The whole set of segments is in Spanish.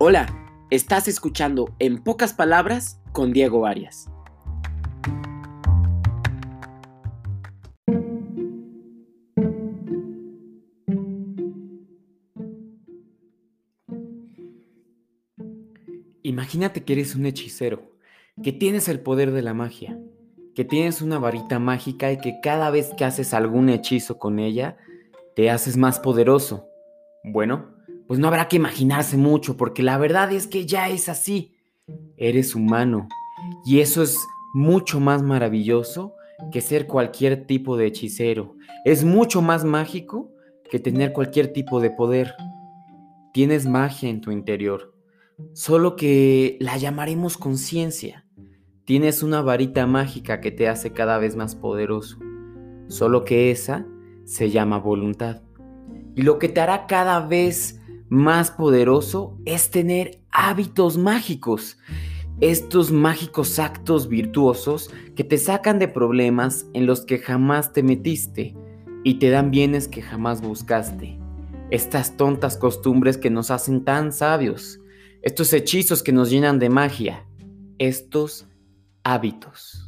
Hola, estás escuchando En pocas palabras con Diego Arias. Imagínate que eres un hechicero, que tienes el poder de la magia, que tienes una varita mágica y que cada vez que haces algún hechizo con ella, te haces más poderoso. Bueno, pues no habrá que imaginarse mucho, porque la verdad es que ya es así. Eres humano. Y eso es mucho más maravilloso que ser cualquier tipo de hechicero. Es mucho más mágico que tener cualquier tipo de poder. Tienes magia en tu interior, solo que la llamaremos conciencia. Tienes una varita mágica que te hace cada vez más poderoso, solo que esa se llama voluntad. Y lo que te hará cada vez más poderoso es tener hábitos mágicos. Estos mágicos actos virtuosos que te sacan de problemas en los que jamás te metiste y te dan bienes que jamás buscaste. Estas tontas costumbres que nos hacen tan sabios. Estos hechizos que nos llenan de magia. Estos hábitos.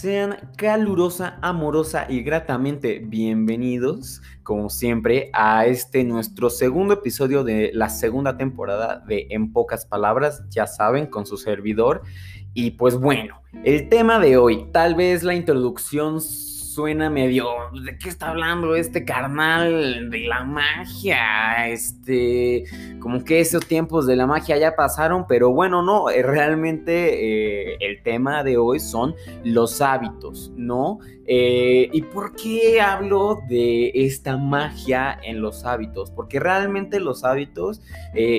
Sean calurosa, amorosa y gratamente bienvenidos, como siempre, a este nuestro segundo episodio de la segunda temporada de En pocas palabras, ya saben, con su servidor. Y pues bueno, el tema de hoy, tal vez la introducción suena medio, ¿de qué está hablando este carnal de la magia? Este, como que esos tiempos de la magia ya pasaron, pero bueno, no, eh, realmente eh, el tema de hoy son los hábitos, ¿no? Eh, ¿Y por qué hablo de esta magia en los hábitos? Porque realmente los hábitos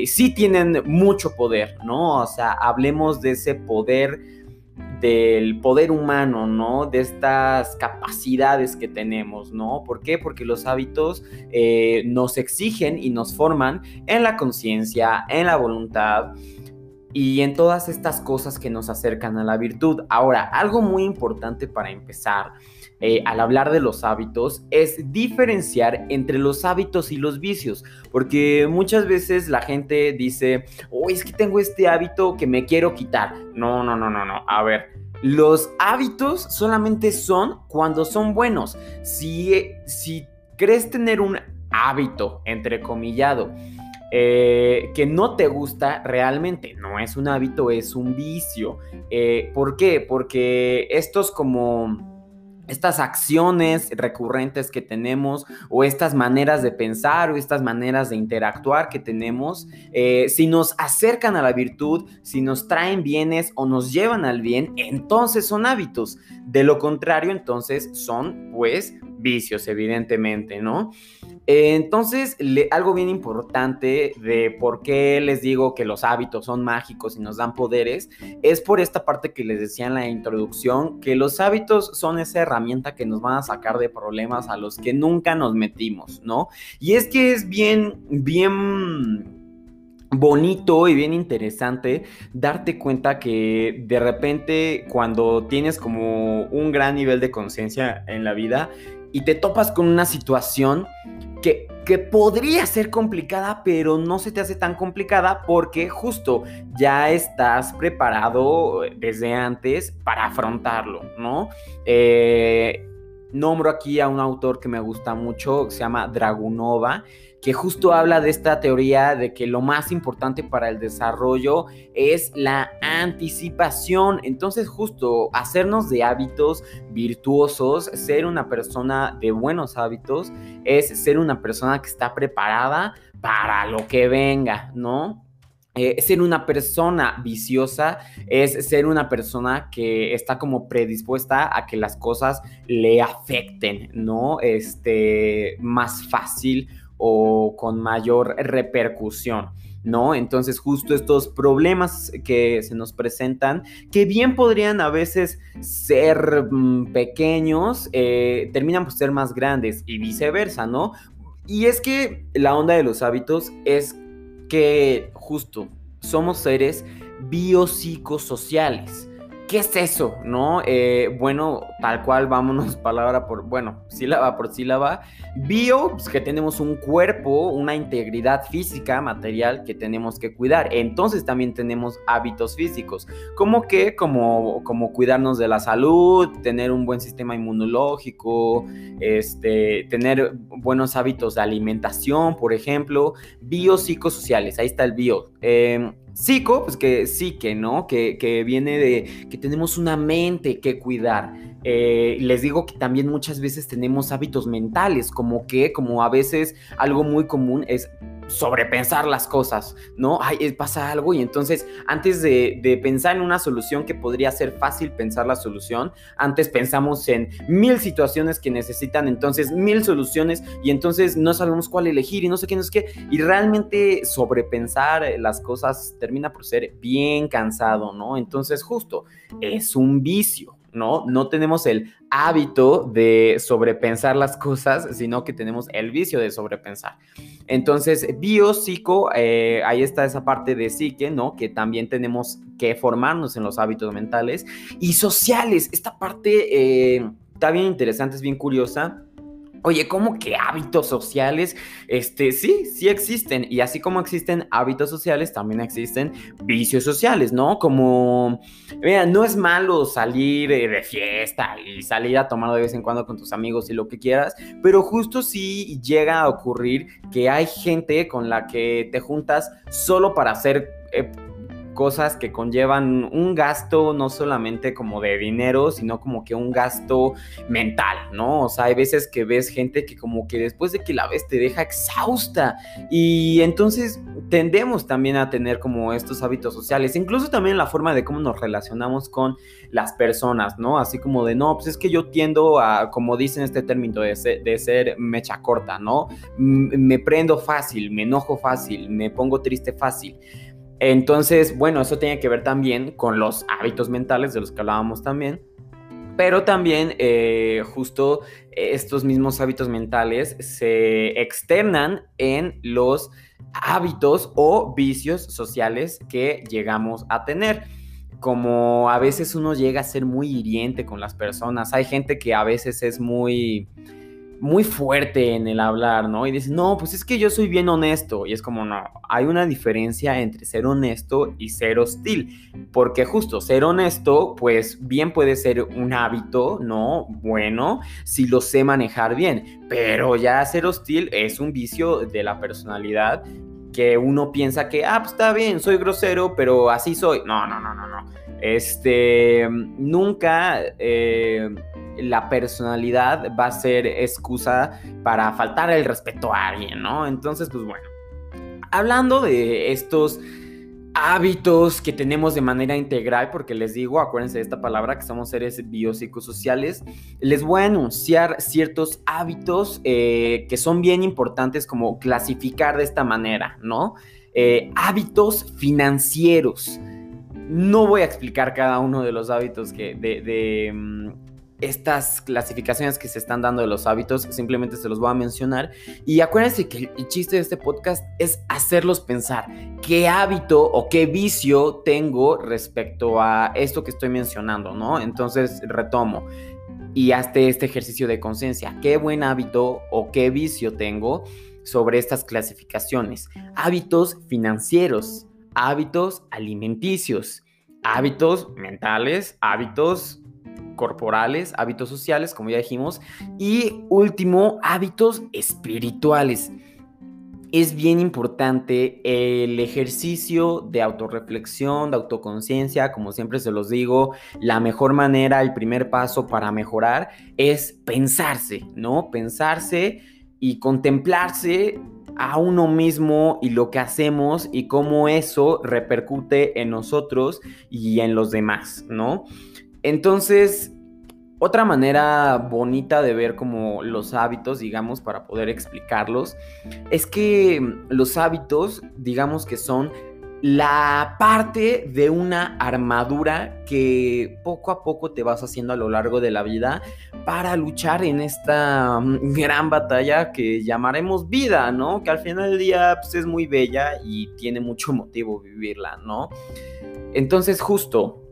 sí tienen mucho poder, ¿no? O sea, hablemos de ese poder del poder humano, ¿no? De estas capacidades que tenemos, ¿no? ¿Por qué? Porque los hábitos eh, nos exigen y nos forman en la conciencia, en la voluntad y en todas estas cosas que nos acercan a la virtud. Ahora, algo muy importante para empezar eh, al hablar de los hábitos es diferenciar entre los hábitos y los vicios, porque muchas veces la gente dice, oh, es que tengo este hábito que me quiero quitar. No, no, no, no, no. A ver, los hábitos solamente son cuando son buenos. Si, si crees tener un hábito, entrecomillado, eh, que no te gusta realmente. No es un hábito, es un vicio. Eh, ¿Por qué? Porque estos como estas acciones recurrentes que tenemos o estas maneras de pensar o estas maneras de interactuar que tenemos, eh, si nos acercan a la virtud, si nos traen bienes o nos llevan al bien, entonces son hábitos. De lo contrario, entonces son pues vicios, evidentemente, ¿no? Entonces, algo bien importante de por qué les digo que los hábitos son mágicos y nos dan poderes, es por esta parte que les decía en la introducción, que los hábitos son esa herramienta que nos van a sacar de problemas a los que nunca nos metimos, ¿no? Y es que es bien, bien bonito y bien interesante darte cuenta que de repente cuando tienes como un gran nivel de conciencia en la vida y te topas con una situación que, que podría ser complicada, pero no se te hace tan complicada porque justo ya estás preparado desde antes para afrontarlo, ¿no? Eh, nombro aquí a un autor que me gusta mucho, que se llama Dragunova, que justo habla de esta teoría de que lo más importante para el desarrollo es la anticipación. Entonces justo hacernos de hábitos virtuosos, ser una persona de buenos hábitos, es ser una persona que está preparada para lo que venga, ¿no? Eh, ser una persona viciosa es ser una persona que está como predispuesta a que las cosas le afecten, ¿no? Este, más fácil o con mayor repercusión. ¿no? Entonces justo estos problemas que se nos presentan, que bien podrían a veces ser mm, pequeños, eh, terminan por ser más grandes y viceversa, ¿no? Y es que la onda de los hábitos es que justo somos seres biopsicosociales. ¿Qué es eso? ¿No? Eh, bueno, tal cual, vámonos palabra por, bueno, sílaba por sílaba. Bio, pues que tenemos un cuerpo, una integridad física, material que tenemos que cuidar. Entonces también tenemos hábitos físicos, como que, como, como cuidarnos de la salud, tener un buen sistema inmunológico, este, tener buenos hábitos de alimentación, por ejemplo, biopsicosociales, ahí está el bio. Eh, Psico, pues que sí, que no, que, viene de que tenemos una mente que cuidar. Eh, les digo que también muchas veces tenemos hábitos mentales, como que, como a veces algo muy común es sobrepensar las cosas, ¿no? Ay, eh, pasa algo y entonces antes de, pensar en una solución que podría ser fácil pensar la solución, antes pensamos en mil situaciones que necesitan entonces mil soluciones y entonces no sabemos cuál elegir y no sé qué, no sé qué. Y realmente sobrepensar las cosas termina por ser bien cansado, ¿no? Entonces justo es un vicio. ¿No? No tenemos el hábito de sobrepensar las cosas, sino que tenemos el vicio de sobrepensar. Entonces, bio, psico, eh, ahí está esa parte de psique, ¿no? Que también tenemos que formarnos en los hábitos mentales. Y sociales, esta parte eh, está bien interesante, es bien curiosa Oye, ¿cómo que hábitos sociales? Este, sí, sí existen. Y así como existen hábitos sociales, también existen vicios sociales, ¿no? Como, mira, no es malo salir de fiesta y salir a tomar de vez en cuando con tus amigos y lo que quieras, pero justo sí llega a ocurrir que hay gente con la que te juntas solo para hacer... Eh, cosas que conllevan un gasto no solamente como de dinero, sino como que un gasto mental, ¿no? O sea, hay veces que ves gente que como que después de que la ves te deja exhausta y entonces tendemos también a tener como estos hábitos sociales, incluso también la forma de cómo nos relacionamos con las personas, ¿no? Así como de, no, pues es que yo tiendo a, como dicen este término, de ser, de ser mecha corta, ¿no? Me prendo fácil, me enojo fácil, me pongo triste fácil. Entonces, bueno, eso tiene que ver también con los hábitos mentales de los que hablábamos también. Pero también eh, justo estos mismos hábitos mentales se externan en los hábitos o vicios sociales que llegamos a tener como a veces uno llega a ser muy hiriente con las personas. Hay gente que a veces es muy muy fuerte en el hablar, ¿no? Y dice, no, pues es que yo soy bien honesto. Y es como, no, hay una diferencia entre ser honesto y ser hostil. Porque justo ser honesto, pues bien puede ser un hábito, ¿no? Bueno, si lo sé manejar bien. Pero ya ser hostil es un vicio de la personalidad que uno piensa que, ah, pues está bien, soy grosero, pero así soy. No, no, no, no, no. Este, nunca... Eh, la personalidad va a ser excusa para faltar el respeto a alguien, ¿no? Entonces, pues bueno, hablando de estos hábitos que tenemos de manera integral, porque les digo, acuérdense de esta palabra, que somos seres biopsicosociales, les voy a anunciar ciertos hábitos eh, que son bien importantes como clasificar de esta manera, ¿no? Eh, hábitos financieros. No voy a explicar cada uno de los hábitos que de, mm, estas clasificaciones que se están dando de los hábitos, simplemente se los voy a mencionar. Y acuérdense que el chiste de este podcast es hacerlos pensar qué hábito o qué vicio tengo respecto a esto que estoy mencionando, ¿no? Entonces retomo y hazte este ejercicio de conciencia. ¿Qué buen hábito o qué vicio tengo sobre estas clasificaciones? Hábitos financieros, hábitos alimenticios, hábitos mentales, hábitos corporales, hábitos sociales, como ya dijimos, y último, hábitos espirituales. Es bien importante el ejercicio de autorreflexión, de autoconciencia, como siempre se los digo, la mejor manera, el primer paso para mejorar es pensarse, ¿no? Pensarse y contemplarse a uno mismo y lo que hacemos y cómo eso repercute en nosotros y en los demás, ¿no? Entonces, otra manera bonita de ver como los hábitos, digamos, para poder explicarlos, es que los hábitos, digamos que son la parte de una armadura que poco a poco te vas haciendo a lo largo de la vida para luchar en esta gran batalla que llamaremos vida, ¿no? Que al final del día pues, es muy bella y tiene mucho motivo vivirla, ¿no? Entonces justo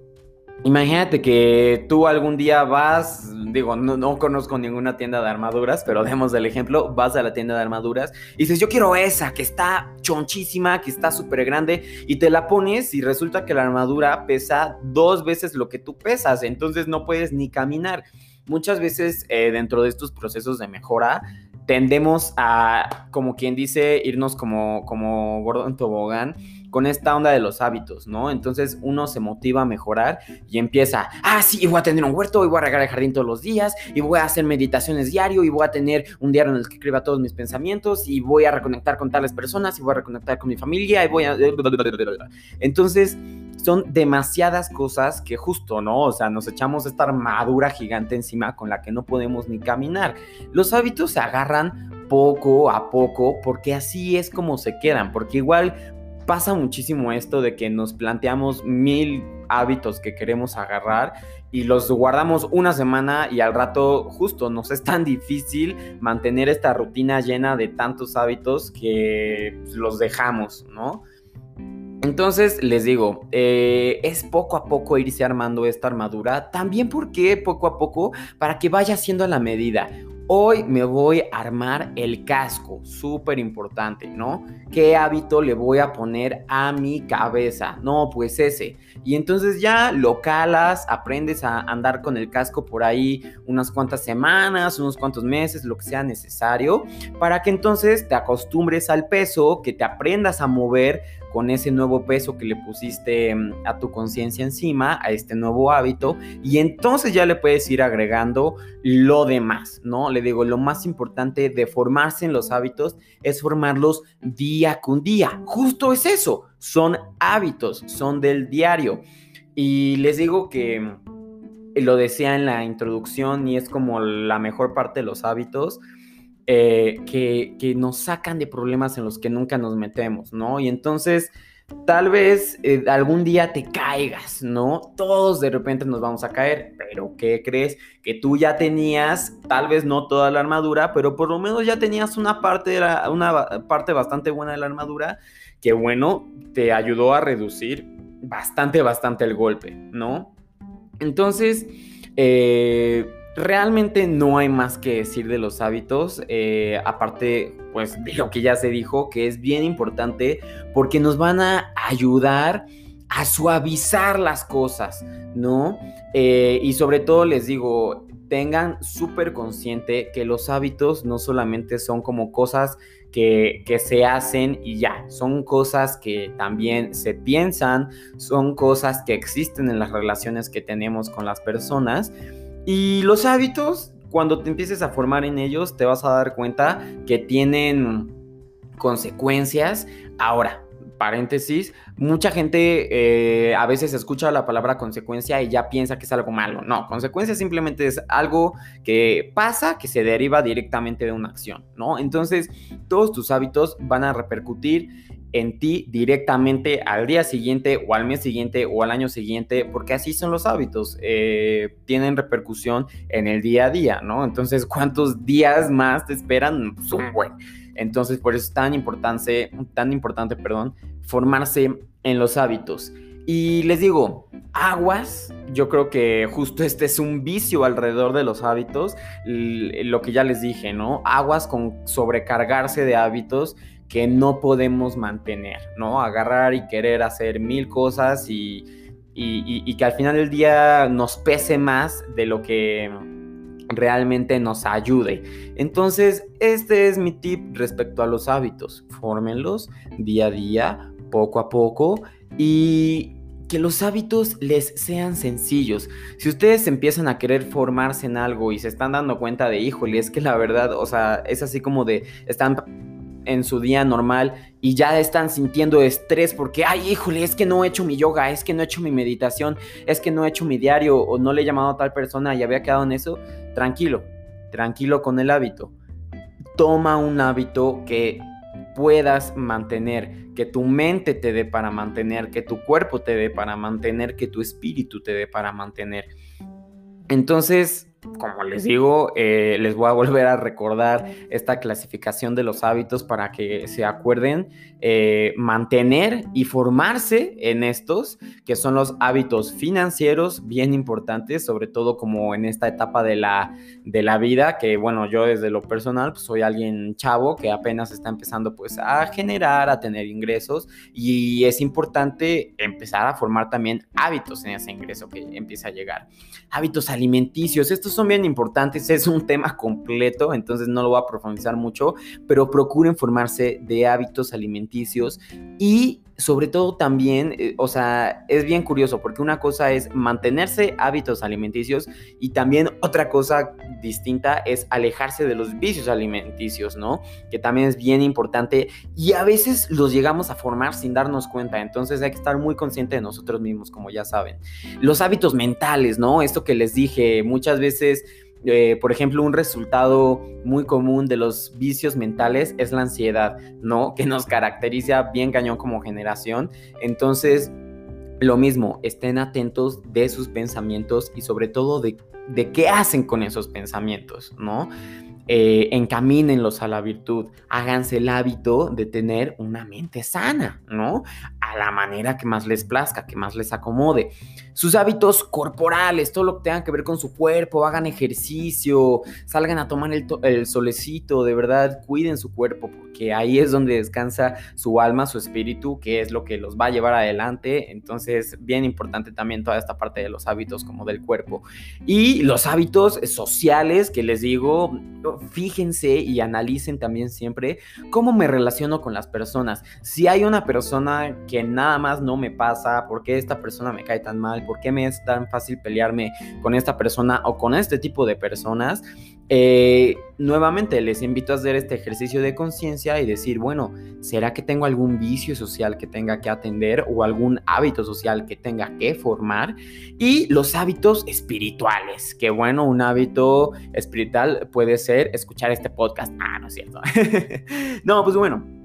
Imagínate que tú algún día vas, digo, no, conozco ninguna tienda de armaduras, pero demos el ejemplo, vas a la tienda de armaduras y dices, yo quiero esa, que está chonchísima, que está súper grande, y te la pones y resulta que la armadura pesa dos veces lo que tú pesas, entonces no puedes ni caminar. Muchas veces eh, dentro de estos procesos de mejora, tendemos a, como quien dice, irnos como, como gordo en tobogán con esta onda de los hábitos, ¿no? Entonces uno se motiva a mejorar y empieza, ah, sí, voy a tener un huerto y voy a regar el jardín todos los días y voy a hacer meditaciones diario y voy a tener un diario en el que escriba todos mis pensamientos y voy a reconectar con tales personas y voy a reconectar con mi familia y voy a... Entonces son demasiadas cosas que justo, ¿no? O sea, nos echamos esta armadura gigante encima con la que no podemos ni caminar. Los hábitos se agarran poco a poco porque así es como se quedan, porque igual pasa muchísimo esto de que nos planteamos mil hábitos que queremos agarrar y los guardamos una semana y al rato justo nos es tan difícil mantener esta rutina llena de tantos hábitos que pues, los dejamos, ¿no? Entonces les digo, eh, es poco a poco irse armando esta armadura, también porque poco a poco para que vaya siendo a la medida. Hoy me voy a armar el casco, súper importante, ¿no? ¿Qué hábito le voy a poner a mi cabeza? No, pues ese. Y entonces ya lo calas, aprendes a andar con el casco por ahí unas cuantas semanas, unos cuantos meses, lo que sea necesario, para que entonces te acostumbres al peso, que te aprendas a mover con ese nuevo peso que le pusiste mm, a tu conciencia encima, a este nuevo hábito, y entonces ya le puedes ir agregando lo demás, ¿no? Le digo, lo más importante de formarse en los hábitos es formarlos día con día. Justo es eso, son hábitos, son del diario. Y les digo que mm, lo decía en la introducción y es como la mejor parte de los hábitos eh, que, nos sacan de problemas en los que nunca nos metemos, ¿no? Y entonces tal vez eh, algún día te caigas, ¿no? Todos de repente nos vamos a caer, pero ¿qué crees? Que tú ya tenías, tal vez no toda la armadura, pero por lo menos ya tenías una parte, de una parte bastante buena de la armadura que, bueno, te ayudó a reducir bastante, bastante el golpe, ¿no? Entonces, eh, realmente no hay más que decir de los hábitos, eh, aparte pues de lo que ya se dijo, que es bien importante porque nos van a ayudar a suavizar las cosas, ¿no? Eh, y sobre todo les digo, tengan súper consciente que los hábitos no solamente son como cosas que, que, se hacen y ya, son cosas que también se piensan, son cosas que existen en las relaciones que tenemos con las personas y los hábitos, cuando te empieces a formar en ellos, te vas a dar cuenta que tienen consecuencias. Ahora, paréntesis, mucha gente eh, a veces escucha la palabra consecuencia y ya piensa que es algo malo. No, consecuencia simplemente es algo que pasa, que se deriva directamente de una acción, ¿no? Entonces, todos tus hábitos van a repercutir en ti directamente al día siguiente o al mes siguiente o al año siguiente, porque así son los hábitos, eh, tienen repercusión en el día a día, ¿no? Entonces, ¿cuántos días más te esperan? Pues un buen. Entonces, por eso es tan importante, tan importante, perdón, formarse en los hábitos. Y les digo, aguas, yo creo que justo este es un vicio alrededor de los hábitos, lo que ya les dije, ¿no? Aguas con sobrecargarse de hábitos que no podemos mantener, ¿no? Agarrar y querer hacer mil cosas y, y, que al final del día nos pese más de lo que realmente nos ayude. Entonces, este es mi tip respecto a los hábitos. Fórmenlos día a día, poco a poco y que los hábitos les sean sencillos. Si ustedes empiezan a querer formarse en algo y se están dando cuenta de, híjole, es que la verdad, o sea, es así como de, están en su día normal y ya están sintiendo estrés porque, ay, híjole, es que no he hecho mi yoga, es que no he hecho mi meditación, es que no he hecho mi diario o no le he llamado a tal persona y había quedado en eso, tranquilo, tranquilo con el hábito. Toma un hábito que puedas mantener, que tu mente te dé para mantener, que tu cuerpo te dé para mantener, que tu espíritu te dé para mantener. Entonces, como les digo, eh, les voy a volver a recordar esta clasificación de los hábitos para que se acuerden eh, mantener y formarse en estos, que son los hábitos financieros bien importantes, sobre todo como en esta etapa de la, de la vida, que bueno, yo desde lo personal pues, soy alguien chavo que apenas está empezando pues a generar, a tener ingresos y es importante empezar a formar también hábitos en ese ingreso que empieza a llegar. Hábitos alimenticios, estos son bien importantes, es un tema completo, entonces no lo voy a profundizar mucho, pero procuren formarse de hábitos alimenticios y sobre todo también, eh, o sea, es bien curioso porque una cosa es mantenerse hábitos alimenticios y también otra cosa distinta es alejarse de los vicios alimenticios, ¿no? Que también es bien importante y a veces los llegamos a formar sin darnos cuenta, entonces hay que estar muy consciente de nosotros mismos, como ya saben. Los hábitos mentales, ¿no? Esto que les dije, muchas veces eh, por ejemplo, un resultado muy común de los vicios mentales es la ansiedad, ¿no? Que nos caracteriza bien cañón como generación. Entonces, lo mismo, estén atentos de sus pensamientos y sobre todo de, de qué hacen con esos pensamientos, ¿no? Eh, encamínenlos a la virtud, háganse el hábito de tener una mente sana, ¿no? A la manera que más les plazca, que más les acomode. Sus hábitos corporales, todo lo que tenga que ver con su cuerpo, hagan ejercicio, salgan a tomar el, el solecito, de verdad, cuiden su cuerpo, porque ahí es donde descansa su alma, su espíritu, que es lo que los va a llevar adelante. Entonces, bien importante también toda esta parte de los hábitos como del cuerpo. Y los hábitos sociales, que les digo, fíjense y analicen también siempre cómo me relaciono con las personas. Si hay una persona que nada más no me pasa, por qué esta persona me cae tan mal, por qué me es tan fácil pelearme con esta persona o con este tipo de personas, eh, nuevamente les invito a hacer este ejercicio de conciencia y decir, bueno, ¿será que tengo algún vicio social que tenga que atender o algún hábito social que tenga que formar? Y los hábitos espirituales, que bueno, un hábito espiritual puede ser escuchar este podcast. Ah, no es cierto. no, pues bueno,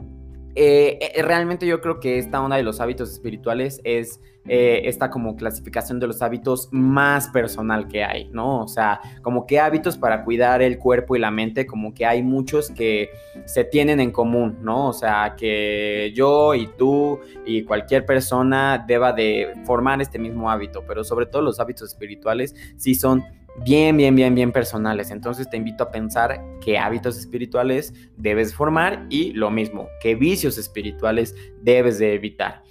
eh, eh, realmente yo creo que esta onda de los hábitos espirituales es eh, esta como clasificación de los hábitos más personal que hay, ¿no? O sea, como que hábitos para cuidar el cuerpo y la mente, como que hay muchos que se tienen en común, ¿no? O sea, que yo y tú y cualquier persona deba de formar este mismo hábito, pero sobre todo los hábitos espirituales sí son bien, bien, bien, bien personales. Entonces te invito a pensar qué hábitos espirituales debes formar y lo mismo, qué vicios espirituales debes de evitar.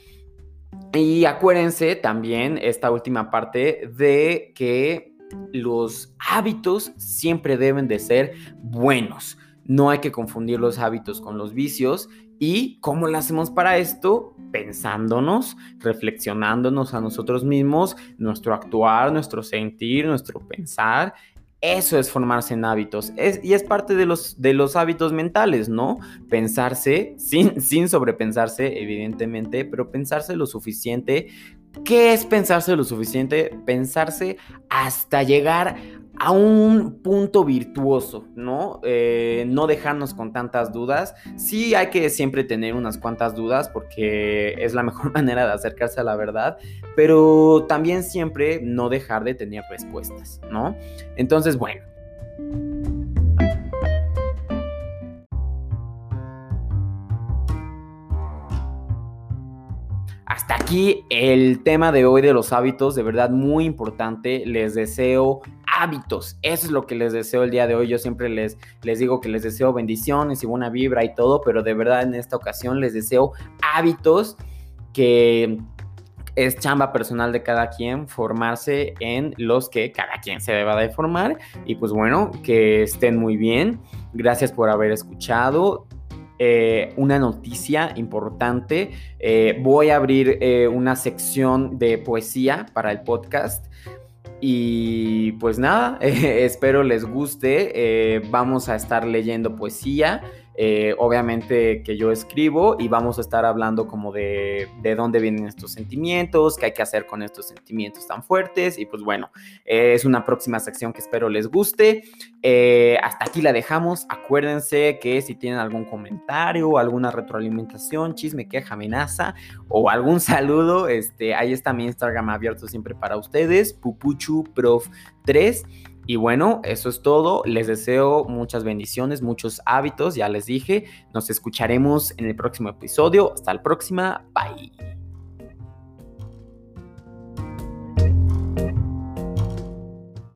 Y acuérdense también esta última parte de que los hábitos siempre deben de ser buenos. No hay que confundir los hábitos con los vicios ¿Y cómo lo hacemos para esto? Pensándonos, reflexionándonos a nosotros mismos, nuestro actuar, nuestro sentir, nuestro pensar. Eso es formarse en hábitos. y es parte de los, de los hábitos mentales, ¿no? Pensarse, sin, sin sobrepensarse, evidentemente, pero pensarse lo suficiente. ¿Qué es pensarse lo suficiente? Pensarse hasta llegar a un punto virtuoso, ¿no? Eh, no dejarnos con tantas dudas. Sí hay que siempre tener unas cuantas dudas porque es la mejor manera de acercarse a la verdad, pero también siempre no dejar de tener respuestas, ¿no? Entonces, bueno. Hasta aquí el tema de hoy de los hábitos, de verdad muy importante. Les deseo hábitos. Eso es lo que les deseo el día de hoy. Yo siempre les, les digo que les deseo bendiciones y buena vibra y todo, pero de verdad en esta ocasión les deseo hábitos que es chamba personal de cada quien formarse en los que cada quien se deba de formar. Y pues bueno, que estén muy bien. Gracias por haber escuchado. Eh, una noticia importante. Eh, voy a abrir eh, una sección de poesía para el podcast. Y pues nada, espero les guste. vamos a estar leyendo poesía. Eh, obviamente que yo escribo y vamos a estar hablando como de, de dónde vienen estos sentimientos, qué hay que hacer con estos sentimientos tan fuertes y pues bueno, es una próxima sección que espero les guste. Eh, hasta aquí la dejamos. Acuérdense que si tienen algún comentario, alguna retroalimentación, chisme, queja, amenaza o algún saludo, este, ahí está mi Instagram abierto siempre para ustedes, pupuchuprof3. Y bueno, eso es todo. Les deseo muchas bendiciones, muchos hábitos, ya les dije. Nos escucharemos en el próximo episodio. Hasta la próxima. Bye.